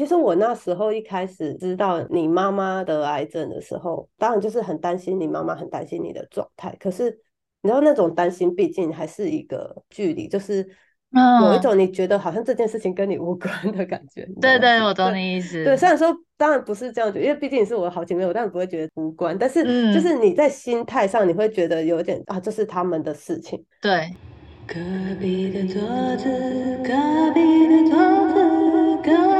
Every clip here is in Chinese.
其实我那时候一开始知道你妈妈得癌症的时候，当然就是很担心你妈妈，很担心你的状态。可是你知道那种担心，毕竟还是一个距离，就是有一种你觉得好像这件事情跟你无关的感觉。对对，我懂你意思。对，虽然说当然不是这样觉得，因为毕竟是我的好姐妹，我当然不会觉得无关。但是就是你在心态上，你会觉得有点啊，这是他们的事情。对。隔壁的桌子，隔壁的桌子，隔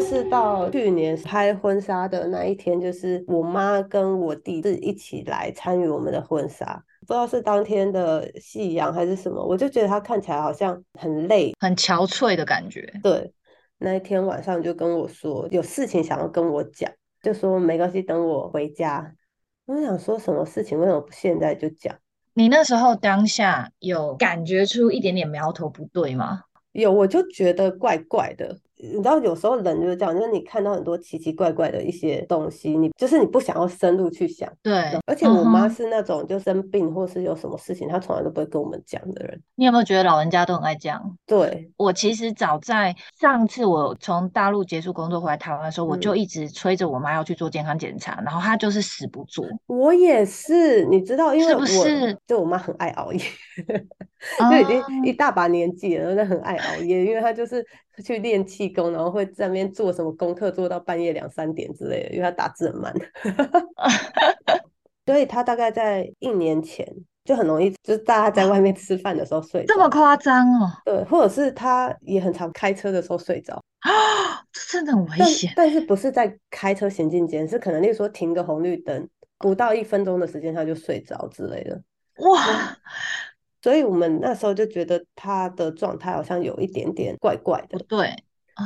是到去年拍婚纱的那一天，就是我妈跟我弟是一起来参与我们的婚纱。不知道是当天的夕阳还是什么，我就觉得他看起来好像很累、很憔悴的感觉。对，那一天晚上就跟我说有事情想要跟我讲，就说没关系，等我回家。我想说什么事情，为什么不现在就讲？你那时候当下有感觉出一点点苗头不对吗？有，我就觉得怪怪的。你知道，有时候人就是这样，就是你看到很多奇奇怪怪的一些东西，你就是你不想要深入去想。对，而且我妈是那种就生病或是有什么事情，她从来都不会跟我们讲的人。你有没有觉得老人家都很爱讲？对我其实早在上次我从大陆结束工作回来台湾的时候，我就一直催着我妈要去做健康检查，然后她就是死不做。我也是，你知道，因为是不是？就我妈很爱熬夜，就已经一大把年纪了，那很爱熬夜，因为她就是去练气功，然后会在那边做什么功课，做到半夜两三点之类的，因为他打字很慢。所以他大概在一年前就很容易，就是大家在外面吃饭的时候睡。这么夸张哦？对，或者是他也很常开车的时候睡着啊，这真的很危险。但是不是在开车行进间，是可能例如说停个红绿灯，不到一分钟的时间他就睡着之类的。哇！所以我们那时候就觉得他的状态好像有一点点怪怪的，对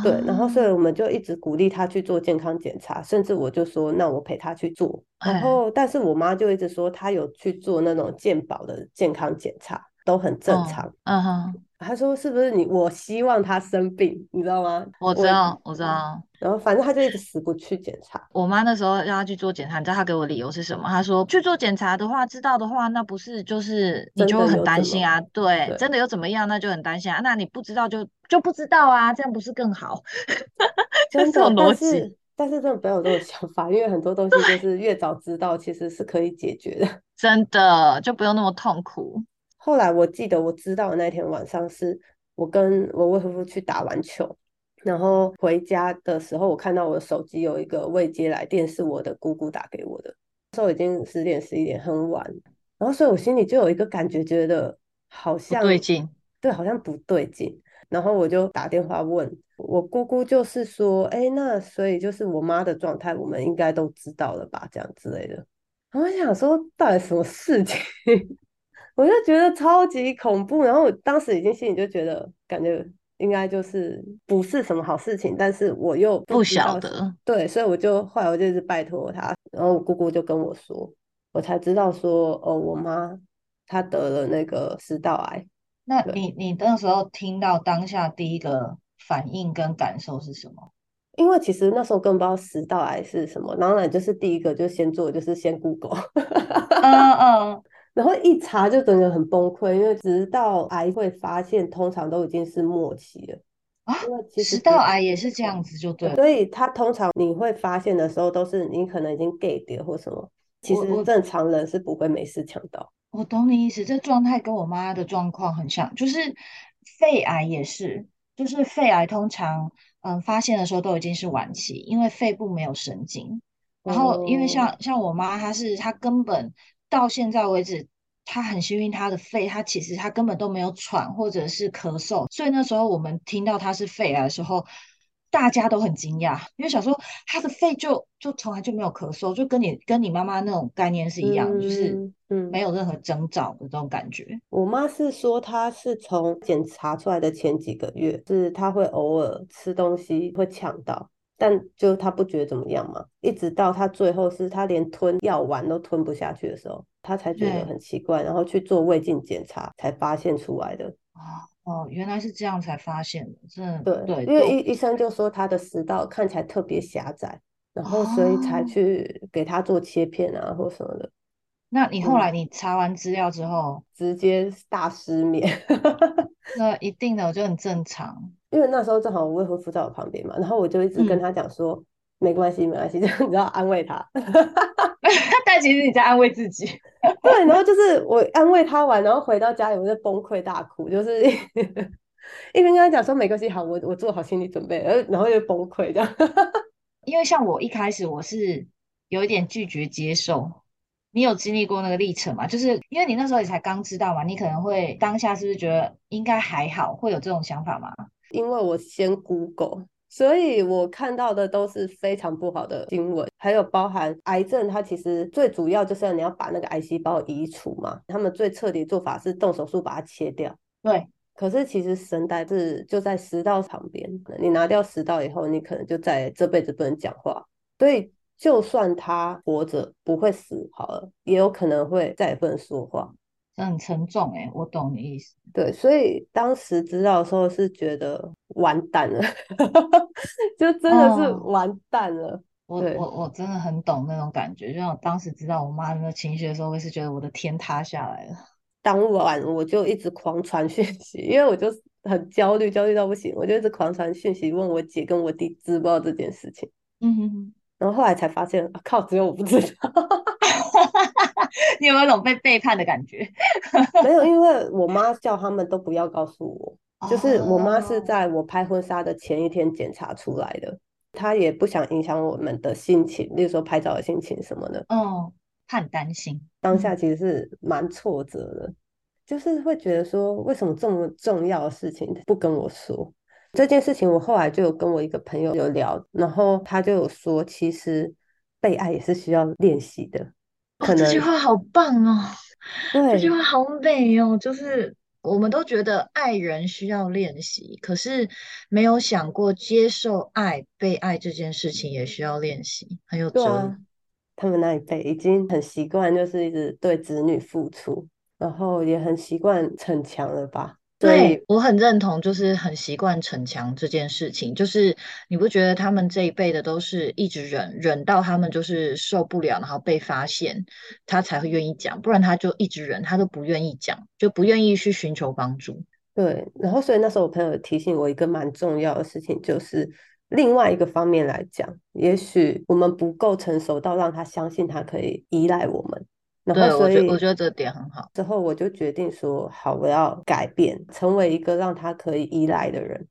对，然后所以我们就一直鼓励他去做健康检查，甚至我就说那我陪他去做，然后但是我妈就一直说他有去做那种健保的健康检查，都很正常，嗯哼。他说：“是不是你？我希望他生病，你知道吗？”我知道，我知道。然后反正他就一直死不去检查。我妈那时候让他去做检查，你知道他给我理由是什么？他说：“去做检查的话，知道的话，那不是就是你就会很担心啊？对，真的又怎么样？那就很担心啊。那你不知道就就不知道啊，这样不是更好？就是这种逻辑。但是真的不要有这种想法，因为很多东西就是越早知道，其实是可以解决的。真的就不用那么痛苦。后来我记得我知道的那天晚上是。我跟我未婚夫去打完球，然后回家的时候，我看到我的手机有一个未接来电，是我的姑姑打给我的。那时候已经十点十一点，很晚。然后，所以我心里就有一个感觉，觉得好像对劲，对，好像不对劲。然后我就打电话问我姑姑，就是说，哎，那所以就是我妈的状态，我们应该都知道了吧？这样之类的。然后想说，到底什么事情？我就觉得超级恐怖，然后我当时已经心里就觉得，感觉应该就是不是什么好事情，但是我又不晓得，对，所以我就后来我就一直拜托他，然后我姑姑就跟我说，我才知道说，哦，我妈她得了那个食道癌。那你你那时候听到当下第一个反应跟感受是什么？因为其实那时候根本不知道食道癌是什么，当然就是第一个就先做就是先 Google。嗯 嗯。然后一查就整个很崩溃，因为直到癌会发现，通常都已经是末期了啊。食道癌也是这样子，就对。所以它通常你会发现的时候，都是你可能已经 gay 掉或什么。其实正常人是不会没事抢到。我懂你意思，这状态跟我妈的状况很像，就是肺癌也是，就是肺癌通常嗯发现的时候都已经是晚期，因为肺部没有神经。然后因为像像我妈，她是她根本。到现在为止，他很幸运，他的肺，他其实他根本都没有喘或者是咳嗽，所以那时候我们听到他是肺癌的时候，大家都很惊讶，因为想说他的肺就就从来就没有咳嗽，就跟你跟你妈妈那种概念是一样，就是嗯没有任何征兆的这种感觉。我妈是说，她是从检查出来的前几个月，是她会偶尔吃东西会呛到。但就他不觉得怎么样嘛，一直到他最后是他连吞药丸都吞不下去的时候，他才觉得很奇怪，然后去做胃镜检查才发现出来的。哦，原来是这样才发现的，真的对，因为医医生就说他的食道看起来特别狭窄，然后所以才去给他做切片啊或什么的。那你后来你查完资料之后，直接大失眠？那一定的，我觉得很正常。因为那时候正好我未婚夫在我旁边嘛，然后我就一直跟嗯他讲说，没关系，没关系，这样你知道安慰他。但其实你在安慰自己。对，然后就是我安慰他完，然后回到家里我就崩溃大哭，就是一边跟他讲说没关系，好，我我做好心理准备，然后然后又崩溃这样。因为像我一开始我是有一点拒绝接受，你有经历过那个历程吗？就是因为你那时候也才刚知道嘛，你可能会当下是不是觉得应该还好，会有这种想法吗？因为我先 Google，所以我看到的都是非常不好的新闻，还有包含癌症，它其实最主要就是你要把那个癌细胞移除嘛。他们最彻底做法是动手术把它切掉。对，可是其实声带是就在食道旁边，你拿掉食道以后，你可能就在这辈子不能讲话。所以就算他活着不会死好了，也有可能会再也不能说话。这很沉重诶、我懂你意思。对，所以当时知道的时候是觉得完蛋了，就真的是哦完蛋了。我我我真的很懂那种感觉，就像我当时知道我妈那个情绪的时候，我也是觉得我的天塌下来了。当晚我就一直狂传讯息，因为我就很焦虑，焦虑到不行，我就一直狂传讯息问我姐跟我弟知不知道这件事情。嗯哼哼，然后后来才发现，啊靠，只有我不知道。你有没有一种被背叛的感觉？没有，因为我妈叫他们都不要告诉我，就是我妈是哦在我拍婚纱的前一天检查出来的，她也不想影响我们的心情，例如说拍照的心情什么的。哦，她很担心。当下其实是蛮挫折的，就是会觉得说，为什么这么重要的事情不跟我说？这件事情我后来就有跟我一个朋友有聊，然后他就有说，其实被爱也是需要练习的，哦，这句话好棒哦，这句话好美哦。就是我们都觉得爱人需要练习，可是没有想过接受爱、被爱这件事情也需要练习，很有哲他们那一辈已经很习惯，就是一直对子女付出，然后也很习惯逞强了吧？所对，以我很认同，就是很习惯逞强这件事情。就是你不觉得他们这一辈的都是一直忍，忍到他们就是受不了，然后被发现，他才会愿意讲，不然他就一直忍，他都不愿意讲，就不愿意去寻求帮助。对，然后所以那时候我朋友提醒我一个蛮重要的事情，就是另外一个方面来讲，也许我们不够成熟到让他相信他可以依赖我们，然，后所我觉我觉得这点很好。之后我就决定说，好，我要改变，成为一个让他可以依赖的人。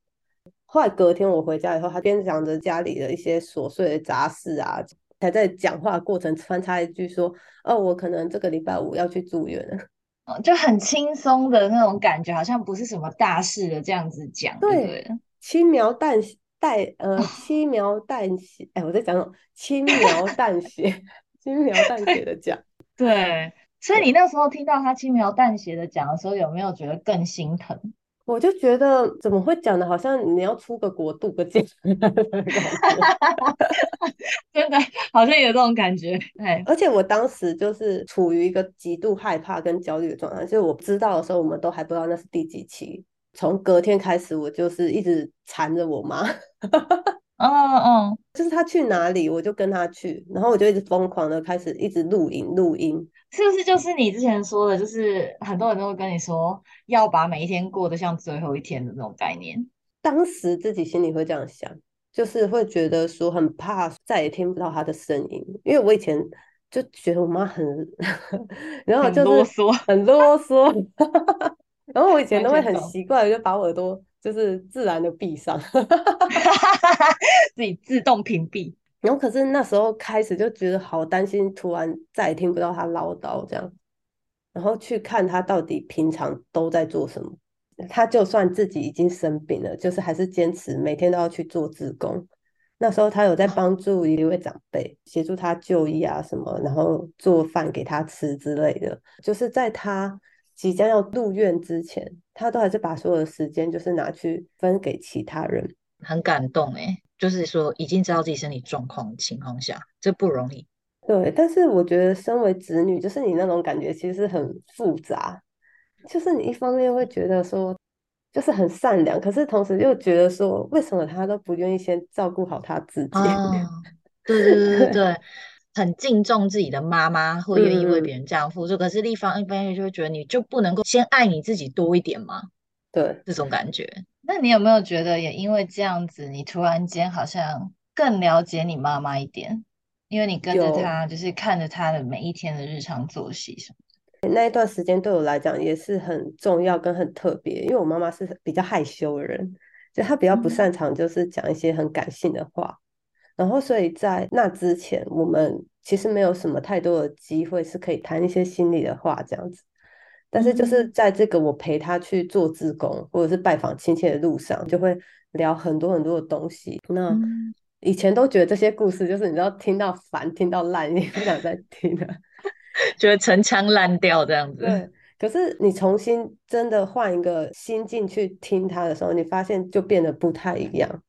后来隔天我回家以后，他边讲着家里的一些琐碎的杂事啊，还在讲话过程穿插一句说：“哦，我可能这个礼拜五要去住院了。嗯 就很轻松的那种感觉，好像不是什么大事的这样子讲，对？轻描淡写淡呃轻描淡写，哎，我在讲什么轻描 淡写，轻描淡写的讲。对，所以你那时候听到他轻描淡写的讲的时候，有没有觉得更心疼？我就觉得怎么会讲的，好像你要出个国度个假的感觉。真的好像有这种感觉，哎，而且我当时就是处于一个极度害怕跟焦虑的状态，就是我知道的时候，我们都还不知道那是第几期。从隔天开始，我就是一直缠着我妈，嗯嗯，就是他去哪里，我就跟他去，然后我就一直疯狂的开始一直录音录音。是不是就是你之前说的，就是很多人都会跟你说，要把每一天过得像最后一天的那种概念？当时自己心里会这样想，就是会觉得说很怕再也听不到他的声音，因为我以前就觉得我妈很，然后就是啰嗦很啰嗦，然后我以前都会很完全懂习惯，就把我耳朵就是自然的闭上，自己自动屏蔽。然后可是那时候开始就觉得好担心，突然再也听不到他唠叨这样，然后去看他到底平常都在做什么。他就算自己已经生病了，就是还是坚持每天都要去做志工。那时候他有在帮助一位长辈，协助他就医啊什么，然后做饭给他吃之类的。就是在他即将要入院之前，他都还是把所有的时间就是拿去分给其他人。很感动哎，就是说已经知道自己身体状况的情况下，这不容易。对，但是我觉得身为子女，就是你那种感觉其实很复杂，就是你一方面会觉得说，就是很善良，可是同时又觉得说，为什么他都不愿意先照顾好他自己？哦，对对对对对，很敬重自己的妈妈，会愿意为嗯别人这样付出。可是另一方一方面就会觉得，你就不能够先爱你自己多一点吗？对，这种感觉。那你有没有觉得也因为这样子，你突然间好像更了解你妈妈一点？因为你跟着她，就是看着她的每一天的日常作息什么。那一段时间对我来讲也是很重要跟很特别，因为我妈妈是比较害羞的人，就她比较不嗯擅长就是讲一些很感性的话，然后所以在那之前，我们其实没有什么太多的机会是可以谈一些心里的话这样子。但是就是嗯在这个我陪他去做志工或者是拜访亲戚的路上，就会聊很多很多的东西。那嗯，以前都觉得这些故事就是你知道听到烦、听到烂，你不想再听了。觉得陈腔滥调这样子。对，可是你重新真的换一个心境去听他的时候，你发现就变得不太一样。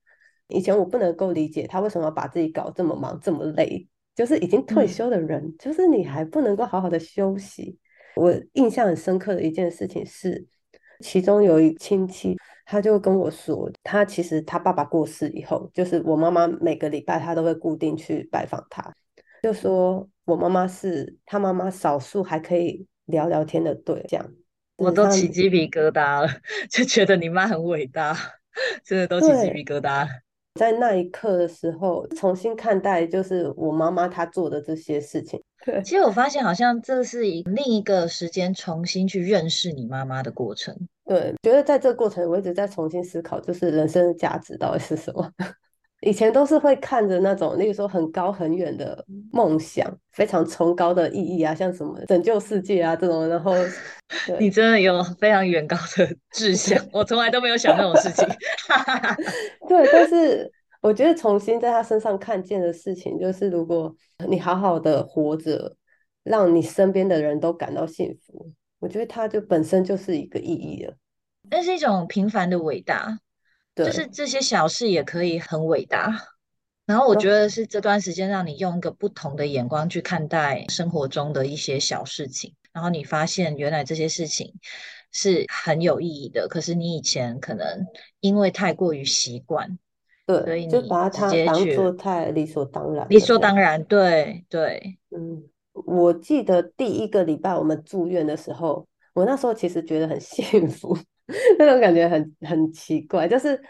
以前我不能够理解他为什么要把自己搞这么忙、这么累，就是已经退嗯休的人，就是你还不能够好好的休息。我印象很深刻的一件事情是，其中有一亲戚，他就跟我说，他其实他爸爸过世以后，就是我妈妈每个礼拜他都会固定去拜访他，就说我妈妈是他妈妈少数还可以聊聊天的对象。我都起鸡皮疙瘩了，就觉得你妈很伟大，真的都起鸡皮疙瘩。在那一刻的时候，重新看待就是我妈妈她做的这些事情。对其实我发现，好像这是一另一个时间重新去认识你妈妈的过程。对，觉得在这个过程，我一直在重新思考，就是人生的价值到底是什么。以前都是会看着那种，例如说很高很远的梦想，非常崇高的意义啊，像什么拯救世界啊这种，然后 你真的有非常远高的志向，我从来都没有想那种事情。对，但是我觉得重新在他身上看见的事情，就是如果你好好的活着，让你身边的人都感到幸福，我觉得他就本身就是一个意义了。那是一种平凡的伟大，就是对，这些小事也可以很伟大。然后我觉得是这段时间让你用一个不同的眼光去看待生活中的一些小事情，然后你发现原来这些事情是很有意义的，可是你以前可能因为太过于习惯，所对，以就你就把它当做太理所当然理。所当然，对对，嗯，我记得第一个礼拜我们住院的时候，我那时候其实觉得很 幸福，那种感觉很很奇怪，就是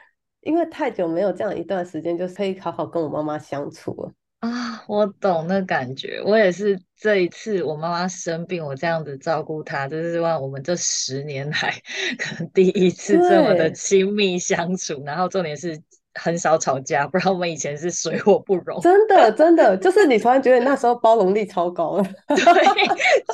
因为太久没有这样一段时间，就是可以好好跟我妈妈相处了。啊，我懂那感觉。我也是这一次我妈妈生病，我这样子照顾她，这是让我们这十年来 可能第一次这么的，亲密相处。然后重点是很少吵架，不然我们以前是水火不容。真的 真的，就是你突然觉得那时候包容力超高了，对，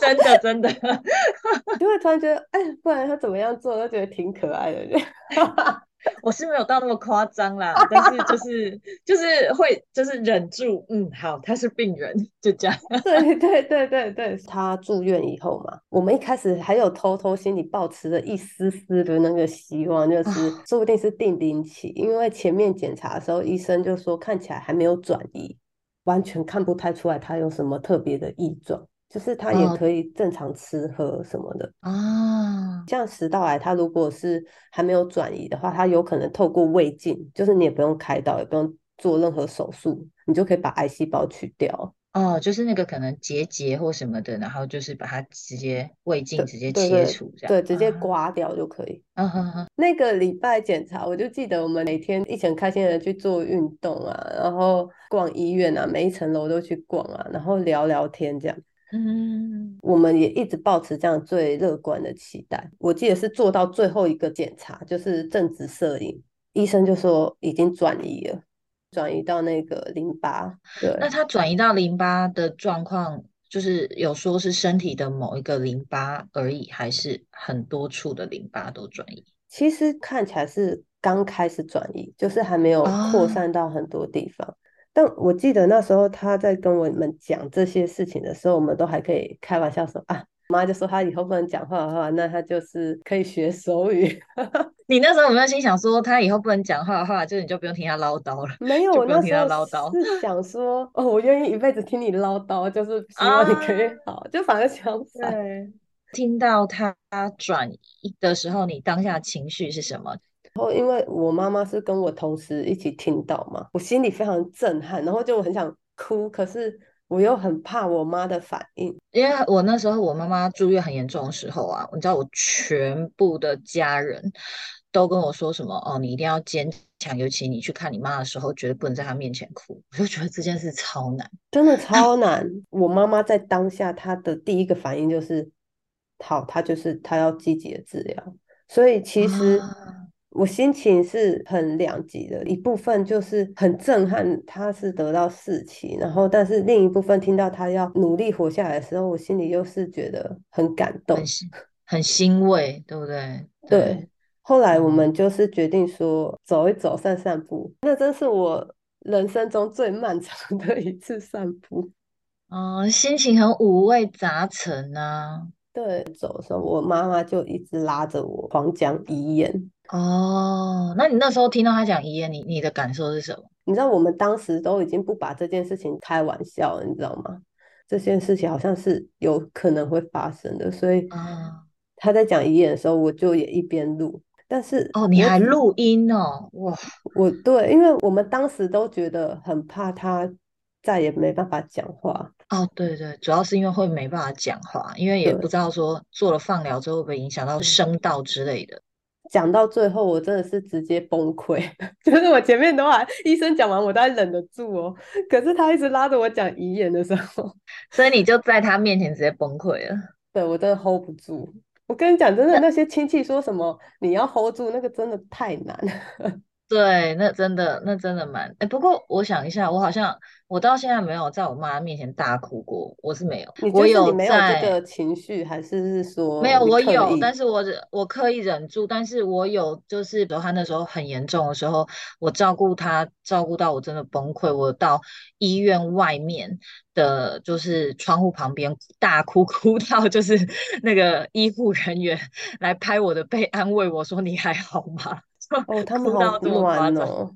真的真的。就会突然觉得，哎，不然他怎么样做，都觉得挺可爱的。我是没有到那么夸张啦，但是就 是就是会就是忍住，嗯，好，他是病人，就这样。对 对对对对，他住院以后嘛，我们一开始还有偷偷心里抱持着一丝丝的那个希望，就是啊说不定是定龄期，因为前面检查的时候，医生就说看起来还没有转移，完全看不太出来他有什么特别的异状，就是他也哦可以正常吃喝什么的。啊，像食道癌，它如果是还没有转移的话，它有可能透过胃镜，就是你也不用开刀，也不用做任何手术，你就可以把癌细胞取掉。哦，就是那个可能结节或什么的，然后就是把它直接胃镜直接切除这样。对，直接啊，刮掉就可以。啊哈哈，那个礼拜检查，我就记得我们每天一起很开心的去做运动啊，然后逛医院啊，每一层楼都去逛啊，然后聊聊天这样。嗯，我们也一直保持这样最乐观的期待。我记得是做到最后一个检查，就是正直摄影，医生就说已经转移了，转移到那个淋巴。对，那他转移到淋巴的状况，就是有说是身体的某一个淋巴而已，还是很多处的淋巴都转移？其实看起来是刚开始转移，就是还没有扩啊，散到很多地方。但我记得那时候他在跟我们讲这些事情的时候，我们都还可以开玩笑说啊，妈就说他以后不能讲话的话，那他就是可以学手语。你那时候有没有心想说，他以后不能讲话的话，就你就不用听他唠叨了，没有，就不用听他我那时候唠叨是想说，哦，我愿意一辈子听你唠叨，就是希望你可以啊？好，就反而相反。对，听到他转移的时候，你当下情绪是什么？然后因为我妈妈是跟我同时一起听到嘛，我心里非常震撼，然后就很想哭，可是我又很怕我妈的反应。因为我那时候我妈妈住院很严重的时候啊，你知道我全部的家人都跟我说什么哦，你一定要坚强，尤其你去看你妈的时候，绝对不能在她面前哭。我就觉得这件事超难，真的超难。我妈妈在当下，她的第一个反应就是，好，她就是她要积极的治疗。所以其实我心情是很两极的，一部分就是很震撼，他是得到四期，然后但是另一部分听到他要努力活下来的时候，我心里又是觉得很感动，很欣很欣慰，对不对？对。后来我们就是决定说走一走、散散步，那真是我人生中最漫长的一次散步。嗯，心情很五味杂陈啊。对，走的时候我妈妈就一直拉着我狂讲遗言。哦，那你那时候听到他讲遗言，你你的感受是什么？你知道我们当时都已经不把这件事情开玩笑了，你知道吗？这件事情好像是有可能会发生的，所以他在讲遗言的时候，我就也一边录。但是哦，你还录音哦，哇！我对，因为我们当时都觉得很怕他再也没办法讲话。哦，对对，主要是因为会没办法讲话，因为也不知道说做了放疗之后会不会影响到声道之类的。讲到最后，我真的是直接崩溃，就是我前面都还医生讲完，我都还忍得住哦。可是他一直拉着我讲遗言的时候，所以你就在他面前直接崩溃了。对我真的 hold 不住。我跟你讲，真的那些亲戚说什么你要 hold 住，那个真的太难。对，那真的，那真的蛮……哎，不过我想一下，我好像我到现在没有在我妈面前大哭过，我是没有。我有没有这个情绪，还是是说没有？我有，但是我我刻意忍住。但是我有，就是比如她那时候很严重的时候，我照顾她，照顾到我真的崩溃，我到医院外面的，就是窗户旁边大哭，哭到就是那个医护人员来拍我的背，安慰我说：“你还好吗？”哦，他们好暖哦，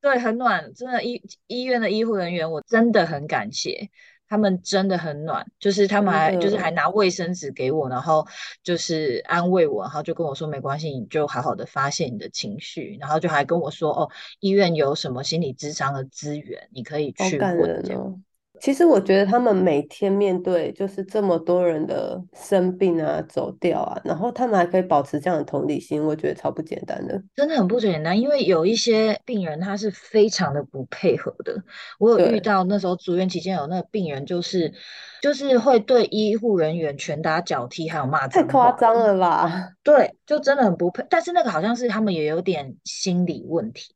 对，很暖，真的医医院的医护人员，我真的很感谢，他们真的很暖，就是他们还就是还拿卫生纸给我，然后就是安慰我，然后就跟我说没关系，你就好好的发泄你的情绪，然后就还跟我说哦，医院有什么心理智商的资源，你可以去问。其实我觉得他们每天面对就是这么多人的生病啊、走掉啊，然后他们还可以保持这样的同理心，我觉得超不简单的。真的很不简单，因为有一些病人他是非常的不配合的。我有遇到那时候住院期间有那个病人，就是就是会对医护人员拳打脚踢，还有骂太夸张了吧？对，就真的很不配。但是那个好像是他们也有点心理问题。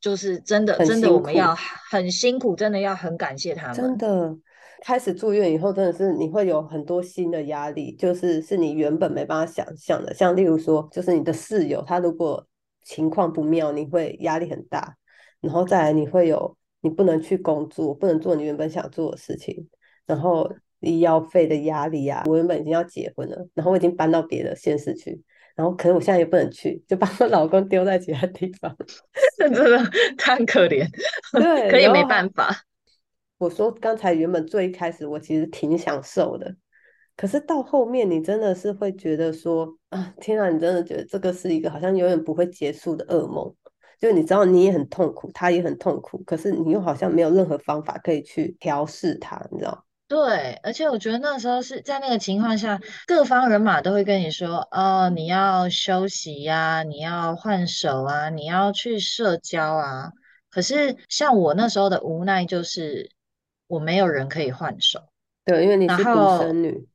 就是真的，真的我们要很辛苦，真的要很感谢他们。真的，开始住院以后，真的是你会有很多新的压力，就是是你原本没办法想象的。像例如说，就是你的室友他如果情况不妙，你会压力很大。然后再来，你会有你不能去工作，不能做你原本想做的事情。然后医药费的压力啊，我原本已经要结婚了，然后我已经搬到别的县市去。然后可能我现在也不能去，就把我老公丢在其他地方，真的太可怜。对，可也没办法。我说刚才原本最一开始我其实挺享受的，可是到后面你真的是会觉得说啊，天啊，你真的觉得这个是一个好像永远不会结束的噩梦。就你知道你也很痛苦，他也很痛苦，可是你又好像没有任何方法可以去调试他，你知道。对，而且我觉得那时候是在那个情况下，各方人马都会跟你说：“哦，你要休息呀，你要换手啊，你要去社交啊。”可是像我那时候的无奈就是，我没有人可以换手。对，因为你是独生女。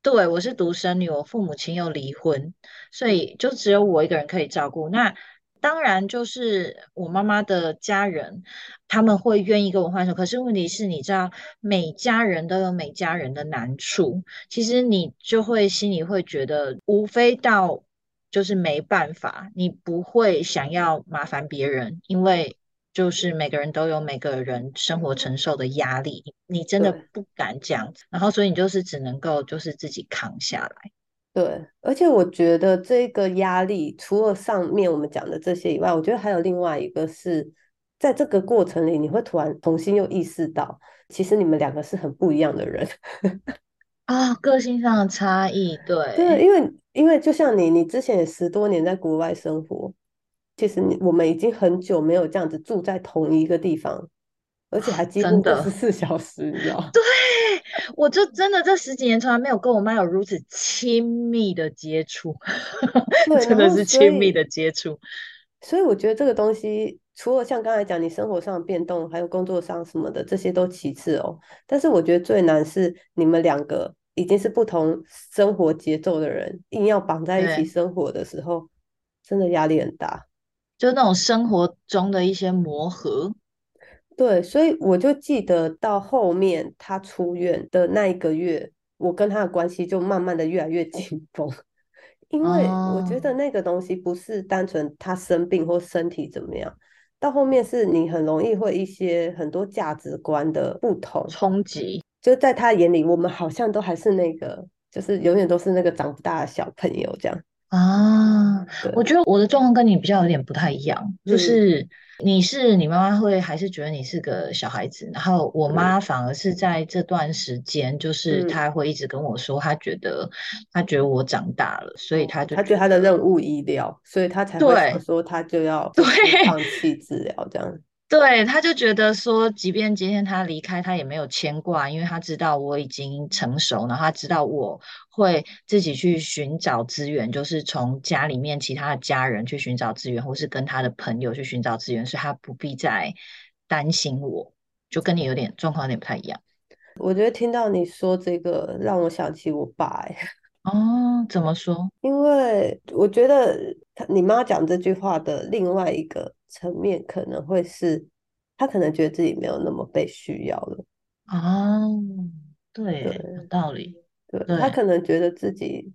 对，我是独生女，我父母亲又离婚，所以就只有我一个人可以照顾。那当然，就是我妈妈的家人，他们会愿意跟我换手。可是问题是，你知道，每家人都有每家人的难处。其实你就会心里会觉得，无非到就是没办法，你不会想要麻烦别人，因为就是每个人都有每个人生活承受的压力，你真的不敢这样子。然后，所以你就是只能够就是自己扛下来。对，而且我觉得这个压力，除了上面我们讲的这些以外，我觉得还有另外一个是，在这个过程里，你会突然重新又意识到，其实你们两个是很不一样的人 啊，个性上的差异。对，对，因为因为就像你，你之前也十多年在国外生活，其实你我们已经很久没有这样子住在同一个地方，而且还几乎二十四小时，你知道？对。我就真的这十几年从来没有跟我妈有如此亲密的接触，真的是亲密的接触。所以我觉得这个东西，除了像刚才讲你生活上的变动，还有工作上什么的，这些都其次哦。但是我觉得最难是你们两个已经是不同生活节奏的人，硬要绑在一起，生活的时候，真的压力很大。就那种生活中的一些磨合。对，所以我就记得到后面他出院的那一个月，我跟他的关系就慢慢的越来越紧绷，因为我觉哦，得那个东西不是单纯他生病或身体怎么样，到后面是你很容易会一些很多价值观的不同，冲击就在他眼里，我们好像都还是那个，就是永远都是那个长不大的小朋友这样。啊！我对，觉得我的状况跟你比较有点不太一样，就嗯是你是你妈妈会还是觉得你是个小孩子，然后我嗯。妈反而是在这段时间，就是嗯，她会一直跟我说，她觉得她觉得我长大了，所以她哦，就她觉得她的任务医疗，所以她才会说她就要对，放弃。治疗这样。对，他就觉得说，即便今天他离开，他也没有牵挂，因为他知道我已经成熟，然后他知道我会自己去寻找资源，就是从家里面其他的家人去寻找资源，或是跟他的朋友去寻找资源，所以他不必再担心我，就跟你有点状况有点不太一样。我觉得听到你说这个，让我想起我爸、欸，哦，怎么说？因为我觉得他你妈讲这句话的另外一个层面，可能会是他可能觉得自己没有那么被需要了，哦，对耶，有道理。对，他对可能觉得自己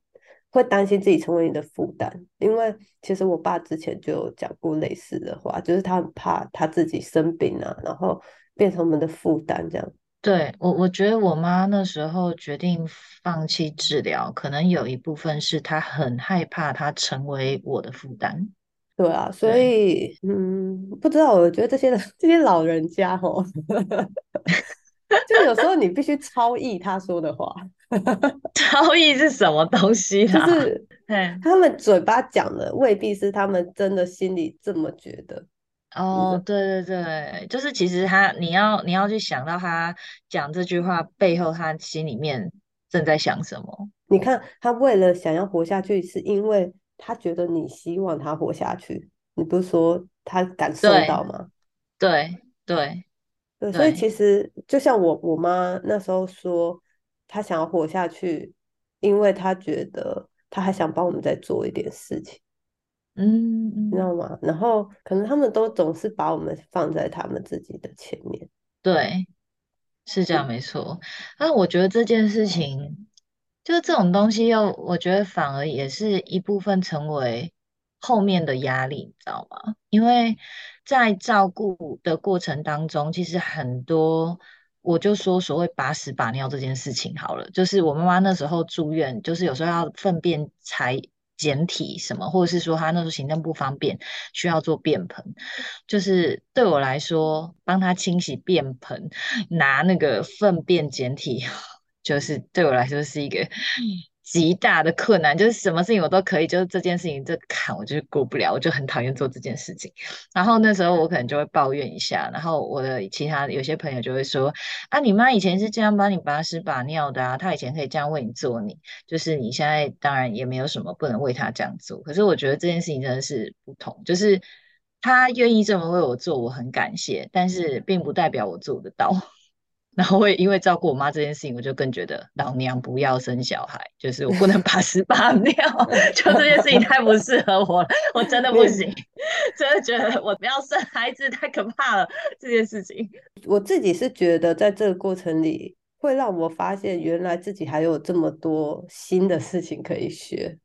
会担心自己成为你的负担，因为其实我爸之前就有讲过类似的话，就是他很怕他自己生病啊，然后变成我们的负担这样。对，我我觉得我妈那时候决定放弃治疗，可能有一部分是她很害怕她成为我的负担。对啊，所对，以嗯，不知道，我觉得这些人这些老人家哦，就有时候你必须超译他说的话，超意是什么东西啦？就是嗯，他们嘴巴讲的未必是他们真的心里这么觉得。哦，对对对，就是其实他，你要你要去想到他讲这句话背后，他心里面正在想什么。你看他为了想要活下去，是因为他觉得你希望他活下去，你不是说他感受对到吗？对对对，所以，其实就像我我妈那时候说，她想要活下去，因为她觉得她还想帮我们再做一点事情，嗯嗯，你知道吗？然后可能他们都总是把我们放在他们自己的前面。对。是这样，嗯没错。但我觉得这件事情，就是这种东西又，我觉得反而也是一部分成为后面的压力，你知道吗？因为在照顾的过程当中，其实很多，我就说所谓把屎把尿这件事情好了，就是我妈妈那时候住院，就是有时候要粪便采简体什么，或者是说他那时候行动不方便，需要做便盆。就是对我来说，帮他清洗便盆，拿那个粪便简体，就是对我来说是一个极大的困难。就是什么事情我都可以，就是这件事情这坎我就是过不了，我就很讨厌做这件事情。然后那时候我可能就会抱怨一下，然后我的其他有些朋友就会说：啊，你妈以前是这样帮你把屎把尿的啊，她以前可以这样为你做你，就是你现在当然也没有什么不能为她这样做。可是我觉得这件事情真的是不同，就是她愿意这么为我做，我很感谢，但是并不代表我做得到。然后会因为照顾我妈这件事情，我就更觉得老娘不要生小孩，就是我不能把屎把尿，就这件事情太不适合我了，我真的不行，真的觉得我不要生孩子太可怕了，这件事情。我自己是觉得，在这个过程里，会让我发现原来自己还有这么多新的事情可以学，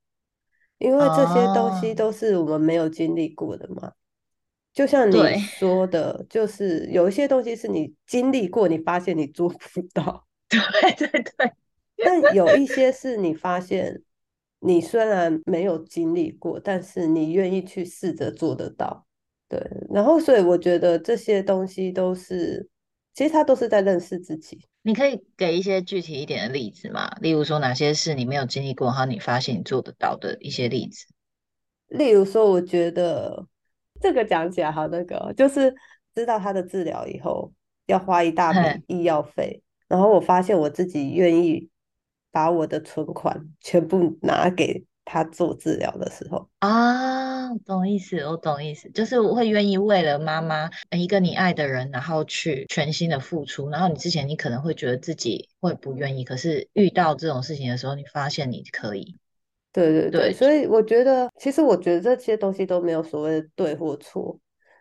因为这些东西哦，都是我们没有经历过的嘛。就像你对说的，就是有一些东西是你经历过，你发现你做不 到，对对对，但 有一些是你发现你虽然没有经历过，但是你愿意去试着做得到。对，然后所以我觉得这些东西都是，其实它都是在认识自己。你可以给一些具体一点的例子吗？例如说哪些是你没有经历过，然后你发现你做得到的一些例子？例如说，我觉得这个讲起来好那个哦，就是知道他的治疗以后要花一大嘿，笔医药费，然后我发现我自己愿意把我的存款全部拿给他做治疗的时候，啊，懂意思，我懂意思，就是我会愿意为了妈妈一个你爱的人，然后去全心的付出。然后你之前你可能会觉得自己会不愿意，可是遇到这种事情的时候，你发现你可以。对对对，对所以我觉得，其实我觉得这些东西都没有所谓的对或错。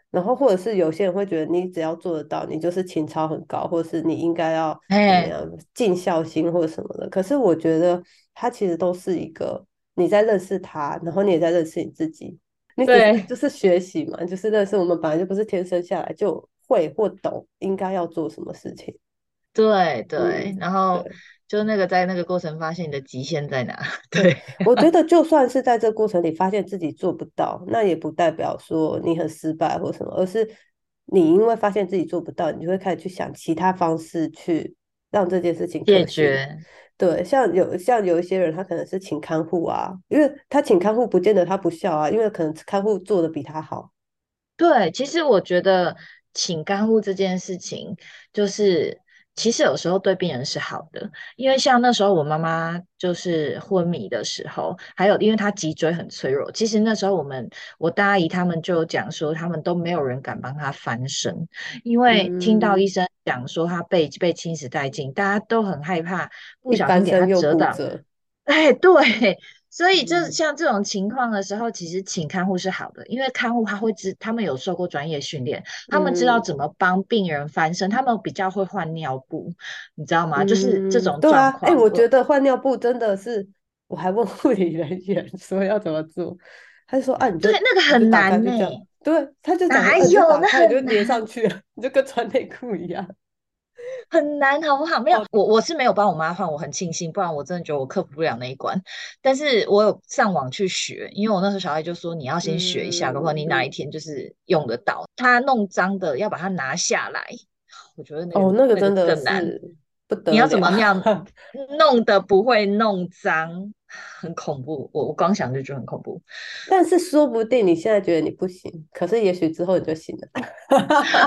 然后或者是有些人会觉得，你只要做得到，你就是情操很高，或者是你应该要怎么哎，样尽孝心或者什么的。可是我觉得，它其实都是一个你在认识他，然后你也在认识你自己。你只就是学习嘛，就是认识我们本来就不是天生下来就会或懂应该要做什么事情。对对，嗯，然后对。就那个在那个过程发现你的极限在哪。对，我觉得就算是在这过程里发现自己做不到，那也不代表说你很失败或什么，而是你因为发现自己做不到，你就会开始去想其他方式去让这件事情解。决。对，像有像有一些人，他可能是请看护啊，因为他请看护不见得他不孝啊，因为可能看护做的比他好。对，其实我觉得请看护这件事情，就是其实有时候对病人是好的，因为像那时候我妈妈就是昏迷的时候，还有因为她脊椎很脆弱，其实那时候我们我大阿姨他们就讲说，他们都没有人敢帮她翻身，因为听到医嗯，生讲说她被被侵蚀殆尽，大家都很害怕，不小心给她折到。骨折。哎，对，所以就嗯像这种情况的时候，其实请看护是好的，因为看护他会知，他们有受过专业训练，他们知道嗯怎么帮病人翻身，他们比较会换尿布，你知道吗？就是这嗯，种对啊，哎，状况，我我觉得换尿布真的是，我还问护理人员说要怎么做，他就说啊，你对那个很难呢，就这样，对，他就哪有那你就？粘上去了，你就跟穿内裤一样。很难，好不好？没有，哦，我我是没有帮我妈换，我很庆幸，不然我真的觉得我克服不了那一关。但是我有上网去学，因为我那时候小孩就说你要先学一下，如果你哪一天就是用得到，他弄脏的要把它拿下来，我觉得那哦，个真的很难。你要怎。么样 弄得不会弄脏，很恐怖。我我光想就觉得很恐怖。但是说不定你现在觉得你不行，可是也许之后你就行了。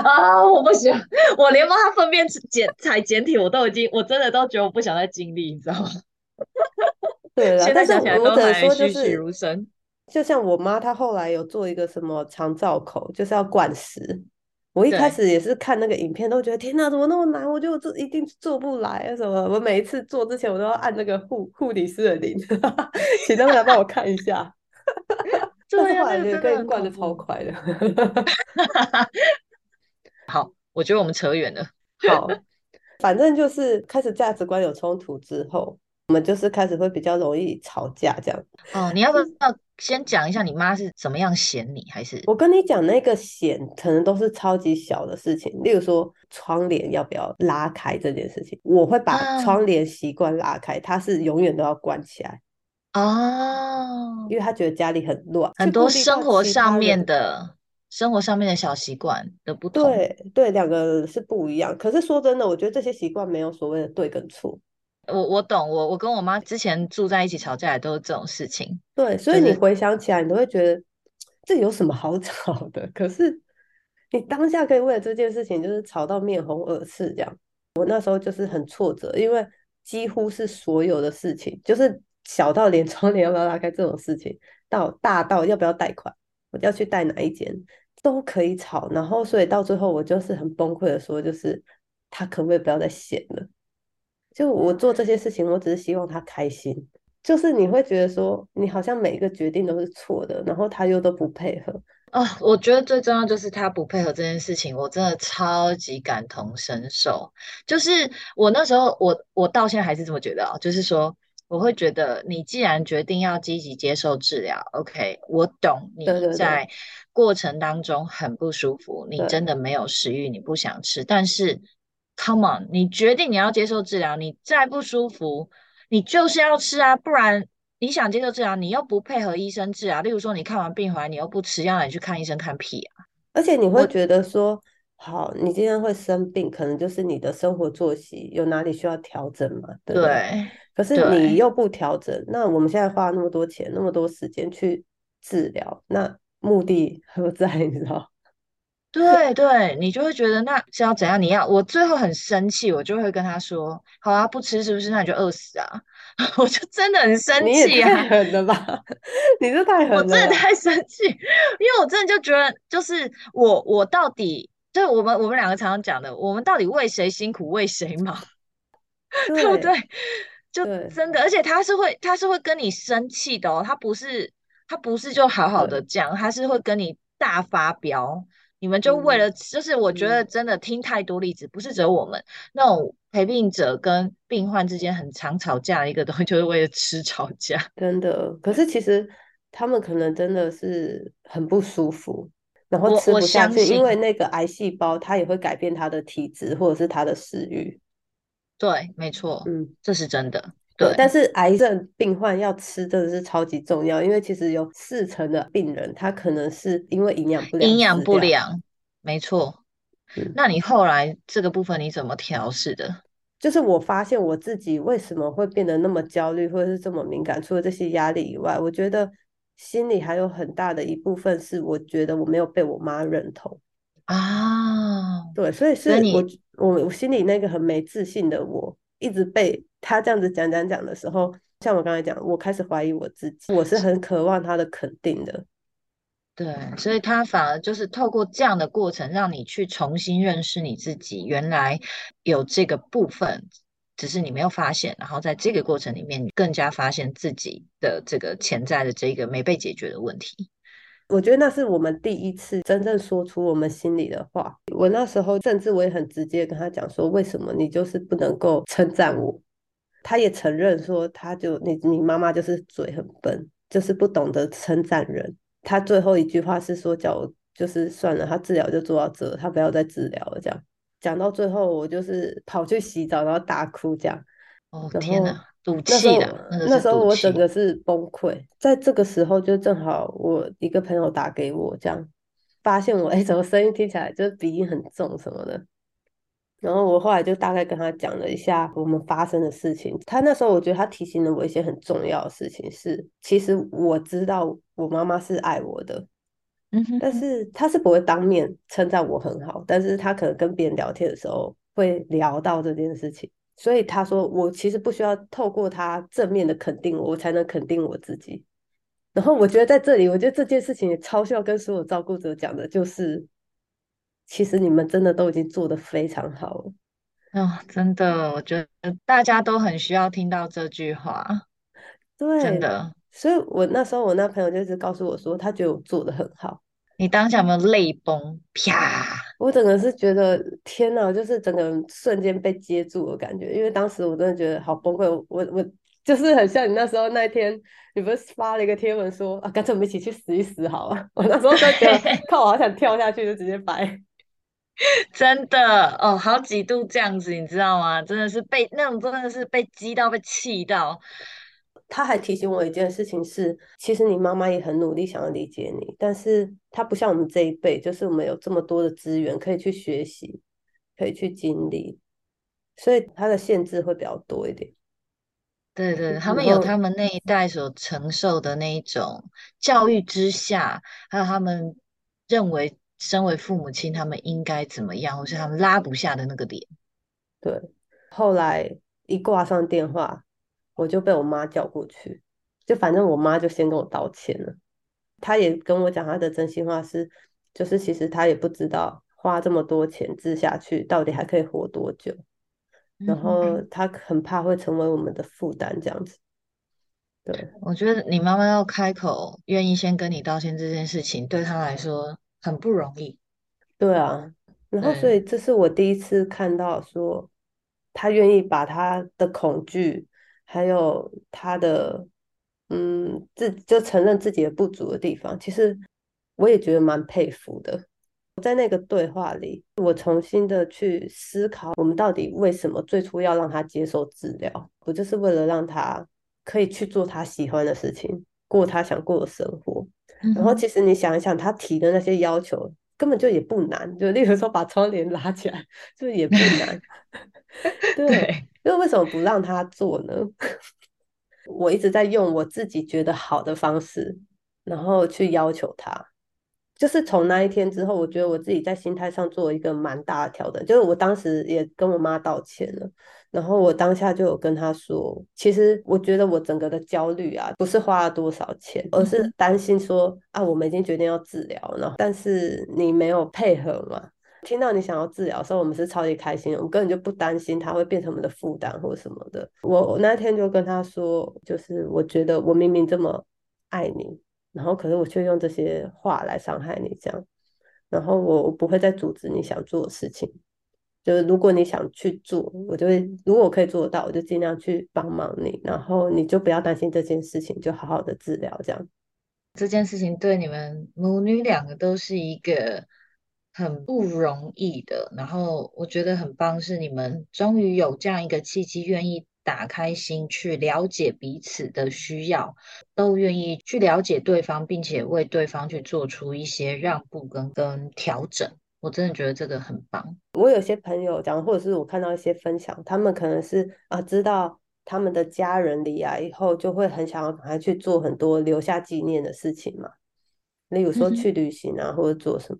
啊，我不行，我连帮他分辨检采检体，我都已经，我真的都觉得我不想再经历，你知道吗？对啦，现在但是想起来都我只能说，就还栩栩是如生。就像我妈，她后来有做一个什么肠造口，就是要灌食。我一开，始也是看那个影片，都觉得天哪，怎么那么难？我觉得我这一定做不来啊什么。我每一次做之前，我都要按那个护护理师的铃，请他们来帮我看一下。但是对呀、后来也那个真的很可以灌的。超快的。我觉得我们扯远了。好，反正就是开始价值观有冲突之后，我们就是开始会比较容易吵架这样。哦，你要不要先讲一下你妈是怎么样嫌你，还是我跟你讲，那个嫌可能都是超级小的事情，例如说窗帘要不要拉开这件事情，我会把啊？窗帘习惯拉开，他是永远都要关起来，哦，因为他觉得家里很乱，很多生活上面。的生活上面的小习惯的不同。对对，两个是不一样。可是说真的，我觉得这些习惯没有所谓的对跟错。我我懂，我我跟我妈之前住在一起吵架也都是这种事情，对，所以你回想起来，你都会觉得这有什么好 吵的？可是你当下可以为了这件事情，就是吵到面红耳赤这样。我那时候就是很挫折，因为几乎是所有的事情，就是小到连窗帘要不要拉开这种事情，到大到要不要贷款，我要去贷哪一间，都可以吵。然后所以到最后，我就是很崩溃的说，就是他可不可以不要再闲了？就我做这些事情，我只是希望他开心。就是你会觉得说，你好像每一个决定都是错的，然后他又都不配合。哦，我觉得最重要就是他不配合这件事情，我真的超级感同身受。就是我那时候，我我到现在还是这么觉得啊，就是说，我会觉得你既然决定要积极接受治疗，OK，我懂你在过程当中很不舒服，你真，的没有食欲，你不想吃，但是 come on，你决定你要接受治疗，你再不舒服，你就是要吃啊，不然。你想接受治疗，你又不配合医生治疗，例如说你看完病回来，你又不吃，要让你去看医生看屁啊！而且你会我觉得说，好，你今天会生病，可能就是你的生活作息有哪里需要调整嘛，对不对？对可是你，又不调整，那我们现在花那么多钱、那么多时间去治疗，那目的何在？你知道？对对，你就会觉得那是要怎样？你要我最后很生气，我就会跟他说：好啊，不吃是不是？那你就饿死啊！我就真的很生你也气啊！太狠了吧！你这太我狠了啦。真的太生气，因为我真的就觉得，就是我我到底，就是我们我们两个常常讲的，我们到底为谁辛苦为谁忙，对不对？对就对真的，而且他是会他是会跟你生气的哦，他不是他不是就好好的对，讲，他是会跟你大发飙。你们就为嗯了，就是我觉得嗯，真的听太多例子，不是只有我们那种陪病者跟病患之间很常吵架的一个东西，就是为了吃吵架。真的。可是其实他们可能真的是很不舒服，然后吃不下去，因，为那个癌细胞它也会改变他的体质或者是他的食欲。对，没错，嗯。这是真的。对，但，是癌症病患要吃真的是超级重要，因为其实有四成的病人他可能是因为营养不良营养。不良，没错。嗯，那你后来这个部分你怎么调试的？就是我发现我自己为什么会变得那么焦虑，或者是这么敏感，除了这些压力以外，我觉得心里还有很大的一部分是我觉得我没有被我妈认同。啊，对，所以是我我我心里那个很没自信的我，一直被他这样子讲讲讲的时候，像我刚才讲，我开始怀疑我自己，我是很渴望他的肯定的。对，所以他反而就是透过这样的过程，让你去重新认识你自己，原来有这个部分，只是你没有发现，然后在这个过程里面，你更加发现自己的这个潜在的这个没被解决的问题。我觉得那是我们第一次真正说出我们心里的话。我那时候甚至我也很直接跟他讲说，为什么你就是不能够称赞我？他也承认说，他就你你妈妈就是嘴很笨，就是不懂得称赞人。他最后一句话是说，叫我就是算了，他治疗就做到这，他不要再治疗了。这样讲到最后，我就是跑去洗澡，然后大哭这样。哦，天哪，赌气啦，那个是那时候我整。个是崩溃，在这个时候就正好我一个朋友打给我，这样发现我哎，怎么声音听起来就是鼻音很重什么的。然后我后来就大概跟他讲了一下我们发生的事情。他那时候我觉得他提醒了我一些很重要的事情是，其实我知道我妈妈是爱我的，但嗯哼哼，是他是不会当面称赞我很好，但是他可能跟别人聊天的时候会聊到这件事情，所以他说我其实不需要透过他正面的肯定我，我才能肯定我自己。然后我觉得在这里，我觉得这件事情也超需要跟所有照顾者讲的，就是其实你们真的都已经做得非常好了。哦，真的，我觉得大家都很需要听到这句话，真对，的。所以我那时候我那朋友就一直告诉我说，他觉得我做得很好。你当下有没有泪崩？啪！我整个是觉得天哪，就是整个人瞬间被接住的感觉，因为当时我真的觉得好崩溃，我我我就是很像你那时候那一天，你不是发了一个贴文说啊，干脆我们一起去死一死好了。我那时候就觉得看，我好想跳下去，就直接掰。真的哦，好几度这样子，你知道吗？真的是被那种真的是被激到、被气到。他还提醒我一件事情是，其实你妈妈也很努力想要理解你，但是她不像我们这一辈，就是我们有这么多的资源可以去学习，可以去经历，所以她的限制会比较多一点。对对，他们有他们那一代所承受的那一种教育之下，还有他们认为身为父母亲他们应该怎么样，或是他们拉不下的那个脸。对，后来一挂上电话，我就被我妈叫过去，就反正我妈就先跟我道歉了。她也跟我讲她的真心话是，就是其实她也不知道花这么多钱治下去，到底还可以活多久。然后她很怕会成为我们的负担，这样子。对，我觉得你妈妈要开口愿意先跟你道歉这件事情，对她来说很不容易。对啊。然后所以对，这是我第一次看到说，他愿意把他的恐惧，还有他的嗯自就承认自己的不足的地方，其实我也觉得蛮佩服的。在那个对话里，我重新的去思考，我们到底为什么最初要让他接受治疗？不就是为了让他可以去做他喜欢的事情，过他想过的生活？嗯，然后其实你想一想，他提的那些要求根本就也不难，就例如说把窗帘拉起来，就也不难。对，对，因为为什么不让他做呢？我一直在用我自己觉得好的方式，然后去要求他。就是从那一天之后，我觉得我自己在心态上做一个蛮大的调整，就是我当时也跟我妈道歉了，然后我当下就有跟他说，其实我觉得我整个的焦虑啊，不是花了多少钱，而是担心说啊，我们已经决定要治疗了，但是你没有配合嘛。听到你想要治疗的时候，我们是超级开心，我们根本就不担心它会变成我们的负担或什么的。我我那天就跟他说，就是我觉得我明明这么爱你。然后，可是我却用这些话来伤害你，这样。然后我我不会再阻止你想做的事情，就是如果你想去做，我就会如果我可以做得到，我就尽量去帮忙你。然后你就不要担心这件事情，就好好的治疗这样。这件事情对你们母女两个都是一个很不容易的。然后我觉得很棒，是你们终于有这样一个契机，愿意。打开心去了解彼此的需要，都愿意去了解对方，并且为对方去做出一些让步跟跟调整。我真的觉得这个很棒。我有些朋友讲，或者是我看到一些分享，他们可能是啊，知道他们的家人离啊以后，就会很想要赶快去做很多留下纪念的事情嘛，例如说去旅行啊，或者做什么。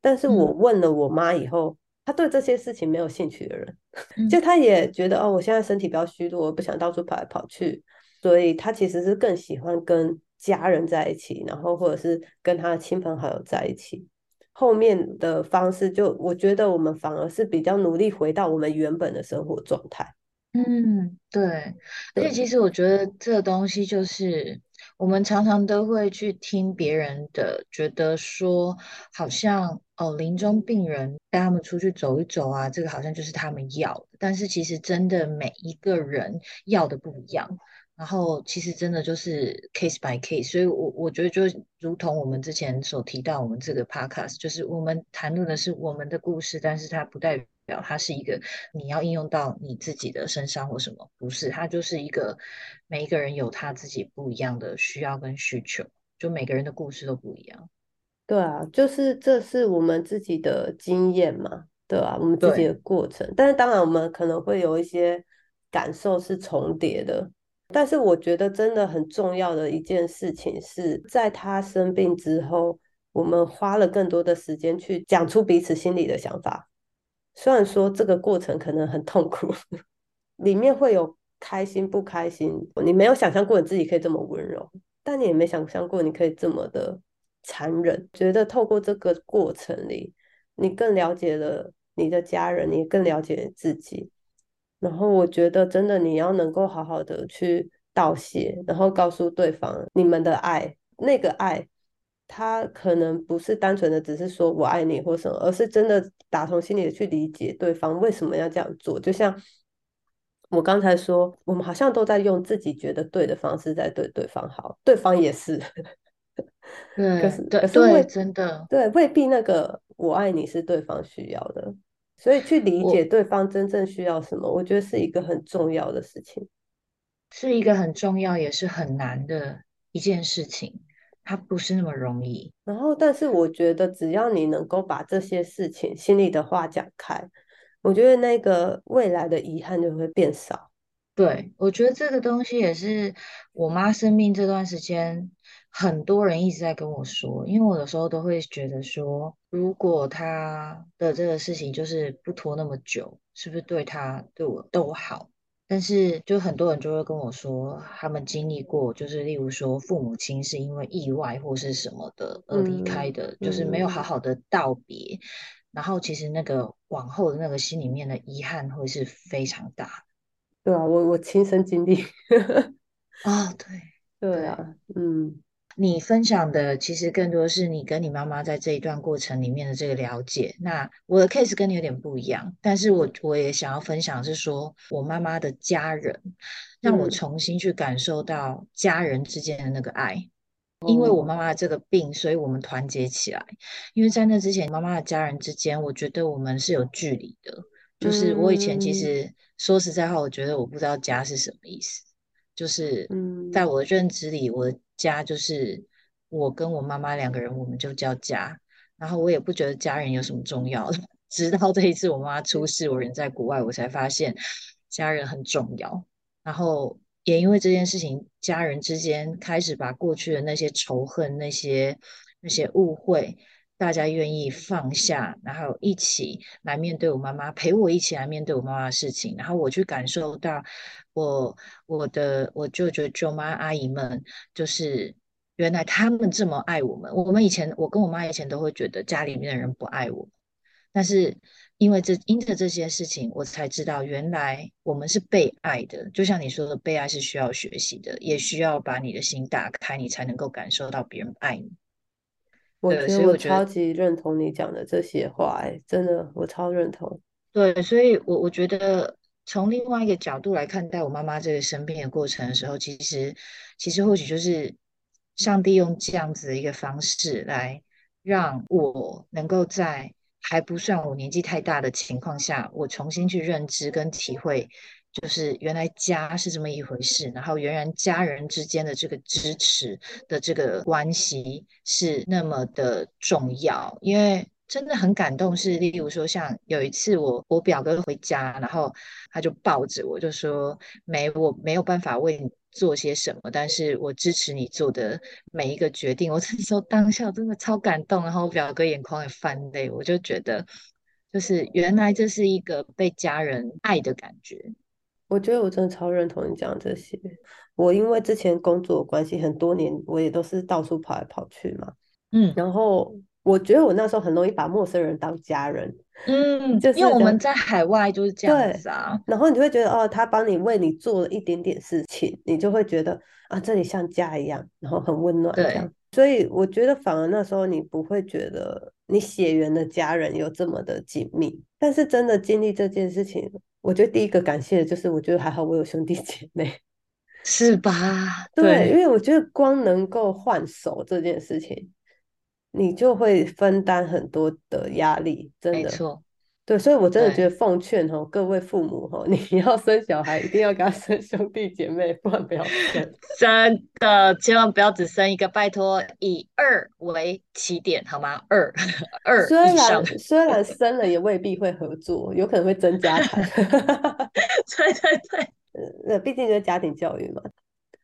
但是我问了我妈以后。她对这些事情没有兴趣的人，就她也觉得哦，我现在身体比较虚弱，我不想到处跑来跑去，所以她其实是更喜欢跟家人在一起，然后或者是跟她的亲朋好友在一起。后面的方式，就我觉得我们反而是比较努力回到我们原本的生活状态。嗯，对，而且其实我觉得这个东西就是。我们常常都会去听别人的，觉得说好像哦，临终病人带他们出去走一走啊，这个好像就是他们要的。但是其实真的每一个人要的不一样，然后其实真的就是 case by case。所以我我觉得就如同我们之前所提到，我们这个 podcast 就是我们谈论的是我们的故事，但是它不代表。它是一个你要应用到你自己的身上或什么？不是，它就是一个每一个人有他自己不一样的需要跟需求，就每个人的故事都不一样。对啊，就是这是我们自己的经验嘛，对啊，我们自己的过程。但是当然，我们可能会有一些感受是重叠的。但是我觉得真的很重要的一件事情是在他生病之后，我们花了更多的时间去讲出彼此心里的想法。虽然说这个过程可能很痛苦，里面会有开心不开心，你没有想象过你自己可以这么温柔，但你也没想象过你可以这么的残忍。觉得透过这个过程里，你更了解了你的家人，你更了解自己。然后我觉得真的你要能够好好的去道谢，然后告诉对方你们的爱，那个爱。他可能不是单纯的只是说我爱你或什么，而是真的打从心里的去理解对方为什么要这样做。就像我刚才说，我们好像都在用自己觉得对的方式在对对方好，对方也是。对，可是对，对，真的对，未必那个我爱你是对方需要的，所以去理解对方真正需要什么，我觉得是一个很重要的事情，是一个很重要也是很难的一件事情。它不是那么容易，然后，但是我觉得只要你能够把这些事情心里的话讲开，我觉得那个未来的遗憾就会变少。对，我觉得这个东西也是我妈生病这段时间，很多人一直在跟我说，因为我有时候都会觉得说，如果他的这个事情就是不拖那么久，是不是对他对我都好？但是，就很多人就会跟我说，他们经历过，就是例如说，父母亲是因为意外或是什么的而离开的，就是没有好好的道别，然后其实那个往后的那个心里面的遗憾会是非常大。对啊，我我亲身经历。啊，对，对啊，嗯。你分享的其实更多是你跟你妈妈在这一段过程里面的这个了解。那我的 case 跟你有点不一样，但是我我也想要分享是说，我妈妈的家人让我重新去感受到家人之间的那个爱。因为我妈妈这个病，所以我们团结起来。因为在那之前，妈妈的家人之间，我觉得我们是有距离的。就是我以前其实说实在话，我觉得我不知道家是什么意思。就是在我的认知里，我。家就是我跟我妈妈两个人，我们就叫家。然后我也不觉得家人有什么重要的，直到这一次我妈出事，我人在国外，我才发现家人很重要。然后也因为这件事情，家人之间开始把过去的那些仇恨、那些那些误会，大家愿意放下，然后一起来面对我妈妈，陪我一起来面对我妈妈的事情，然后我去感受到我我的我舅舅舅妈阿姨们，就是原来他们这么爱我们。我们以前我跟我妈以前都会觉得家里面的人不爱我，但是。因为这因着这些事情，我才知道原来我们是被爱的。就像你说的，被爱是需要学习的，也需要把你的心打开，你才能够感受到别人爱你。我觉得我超级认同你讲的这些话，哎，真的，我超认同。对，所以，我我觉得从另外一个角度来看待我妈妈这个生病的过程的时候，其实，其实或许就是上帝用这样子的一个方式来让我能够在。还不算我年纪太大的情况下，我重新去认知跟体会，就是原来家是这么一回事，然后原来家人之间的这个支持的这个关系是那么的重要。因为真的很感动，是例如说，像有一次我我表哥回家，然后他就抱着我就说：“没，我没有办法为你。”做些什么？但是我支持你做的每一个决定。我那时候当下真的超感动，然后我表哥眼眶也泛泪。我就觉得，就是原来这是一个被家人爱的感觉。我觉得我真的超认同你讲这些。我因为之前工作关系，很多年我也都是到处跑来跑去嘛。嗯，然后。我觉得我那时候很容易把陌生人当家人，嗯，就是因为我们在海外就是这样子啊。然后你就会觉得哦，他帮你为你做了一点点事情，你就会觉得啊，这里像家一样，然后很温暖这样。所以我觉得反而那时候你不会觉得你血缘的家人有这么的紧密。但是真的经历这件事情，我觉得第一个感谢的就是，我觉得还好我有兄弟 姐妹，是吧？对，因为我觉得光能够换手这件事情。你就会分担很多的压力，真的，没错，对，所以我真的觉得奉劝哈各位父母哈，你要生小孩一定要给他生兄弟姐妹，不然不要生，真的千万不要只生一个，拜托以二为起点好吗？二 二虽然虽然生了也未必会合作，有可能会增加产，对对对，呃，毕竟是家庭教育嘛，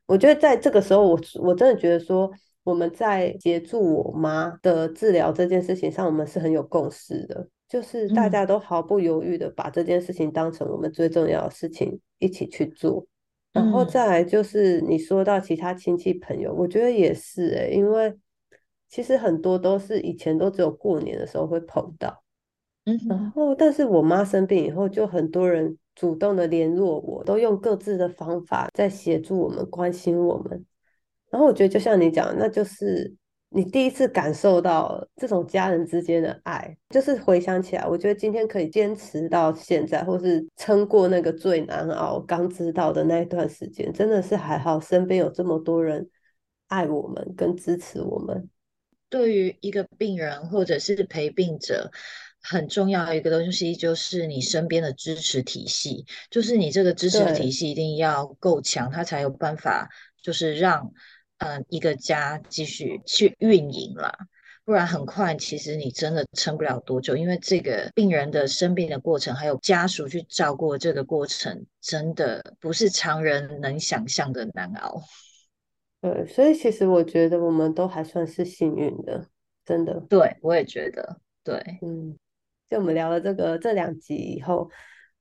我觉得在这个时候，我我真的觉得说。我们在协助我妈的治疗这件事情上，我们是很有共识的，就是大家都毫不犹豫的把这件事情当成我们最重要的事情一起去做。然后再来就是你说到其他亲戚朋友，我觉得也是诶，因为其实很多都是以前都只有过年的时候会碰到，嗯，然后但是我妈生病以后，就很多人主动的联络我，都用各自的方法在协助我们、关心我们。然后我觉得，就像你讲，那就是你第一次感受到这种家人之间的爱。就是回想起来，我觉得今天可以坚持到现在，或是撑过那个最难熬、刚知道的那一段时间，真的是还好，身边有这么多人爱我们跟支持我们。对于一个病人或者是陪病者，很重要的一个东西就是你身边的支持体系，就是你这个支持体系一定要够强，他才有办法，就是让。嗯，一个家继续去运营了，不然很快，其实你真的撑不了多久。因为这个病人的生病的过程，还有家属去照顾这个过程，真的不是常人能想象的难熬。对，所以其实我觉得我们都还算是幸运的，真的。对，我也觉得，对，嗯，就我们聊了这个这两集以后。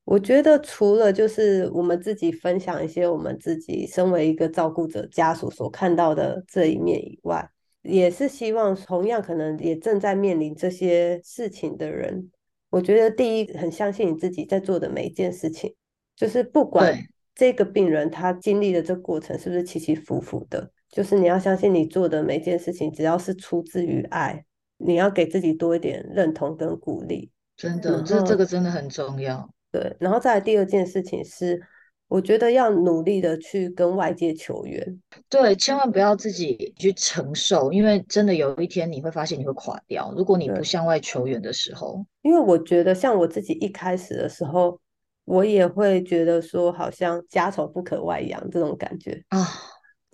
我觉得除了就是我们自己分享一些我们自己身为一个照顾者家属所看到的这一面以外，也是希望同样可能也正在面临这些事情的人，我觉得第一很相信你自己在做的每一件事情，就是不管这个病人他经历的这过程是不是起起伏伏的，就是你要相信你做的每件事情，只要是出自于爱，你要给自己多一点认同跟鼓励。真的，这这个真的很重要。对，然后再来第二件事情是，我觉得要努力的去跟外界求援。对，千万不要自己去承受，因为真的有一天你会发现你会垮掉。如果你不向外求援的时候，因为我觉得像我自己一开始的时候，我也会觉得说，好像家丑不可外扬这种感觉啊。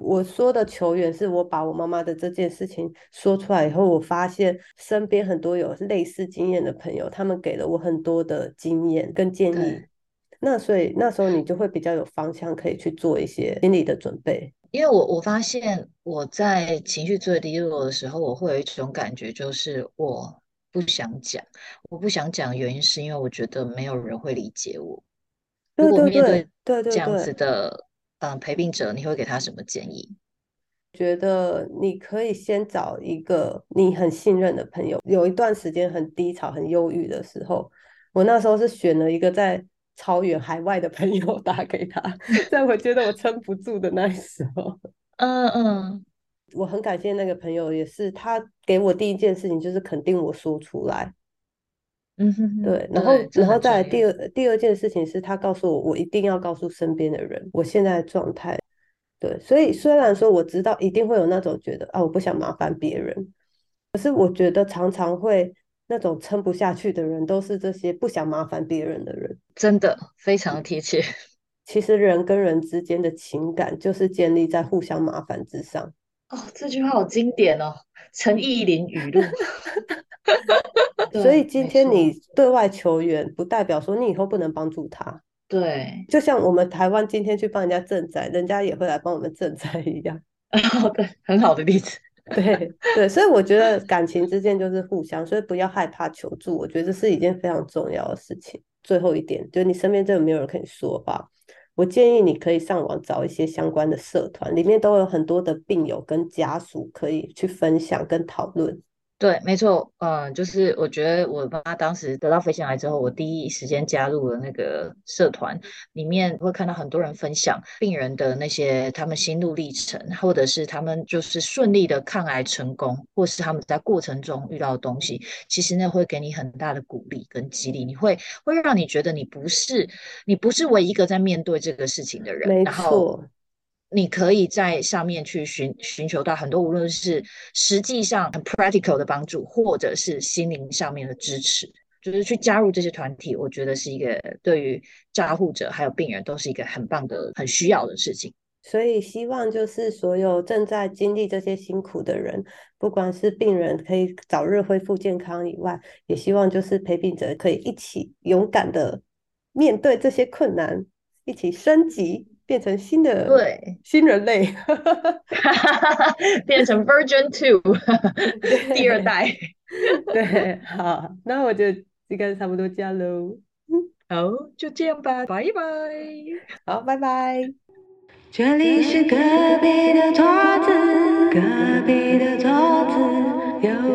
我说的求援，是我把我妈妈的这件事情说出来以后，我发现身边很多有类似经验的朋友，他们给了我很多的经验跟建议。那所以那时候你就会比较有方向，可以去做一些心理的准备。因为我我发现我在情绪最低落的时候，我会有一种感觉，就是我不想讲，我不想讲，原因是因为我觉得没有人会理解我。如果面对对对这样子的嗯陪病者，你会给他什么建议？觉得你可以先找一个你很信任的朋友。有一段时间很低潮、很忧郁的时候，我那时候是选了一个在超远海外的朋友打给他，在我觉得我撑不住的那时候。嗯嗯，我很感谢那个朋友，也是他给我第一件事情就是肯定我说出来。嗯哼，对，然后然后再来第二第二件事情是他告诉我，我一定要告诉身边的人我现在的状态。对，所以虽然说我知道一定会有那种觉得啊，我不想麻烦别人，可是我觉得常常会那种撑不下去的人，都是这些不想麻烦别人的人。真的非常贴切。其实人跟人之间的情感就是建立在互相麻烦之上。哦，这句话好经典哦，陈意林语录。所以今天你对外求援，不代表说你以后不能帮助他。对，就像我们台湾今天去帮人家赈灾，人家也会来帮我们赈灾一样。对，很好的例子。对对，所以我觉得感情之间就是互相，所以不要害怕求助。我觉得这是一件非常重要的事情。最后一点，就你身边真的没有人可以说话，我建议你可以上网找一些相关的社团，里面都有很多的病友跟家属可以去分享跟讨论。对，没错，嗯，就是我觉得我妈当时得到肺腺癌之后，我第一时间加入了那个社团，里面会看到很多人分享病人的那些他们心路历程，或者是他们就是顺利的抗癌成功，或是他们在过程中遇到的东西，其实那会给你很大的鼓励跟激励，你会会让你觉得你不是你不是唯一一个在面对这个事情的人，没错。你可以在上面去寻寻求到很多，无论是实际上很 practical 的帮助，或者是心灵上面的支持，就是去加入这些团体，我觉得是一个对于照护者还有病人都是一个很棒的、很需要的事情。所以希望就是所有正在经历这些辛苦的人，不管是病人可以早日恢复健康以外，也希望就是陪病者可以一起勇敢的面对这些困难，一起升级。变成新的对新人类，变成 Virgin Two 第二代。对，好，那我就应该差不多这样喽。好，就这样吧，拜拜。好，拜拜。这里是隔壁的桌子，隔壁的桌子有。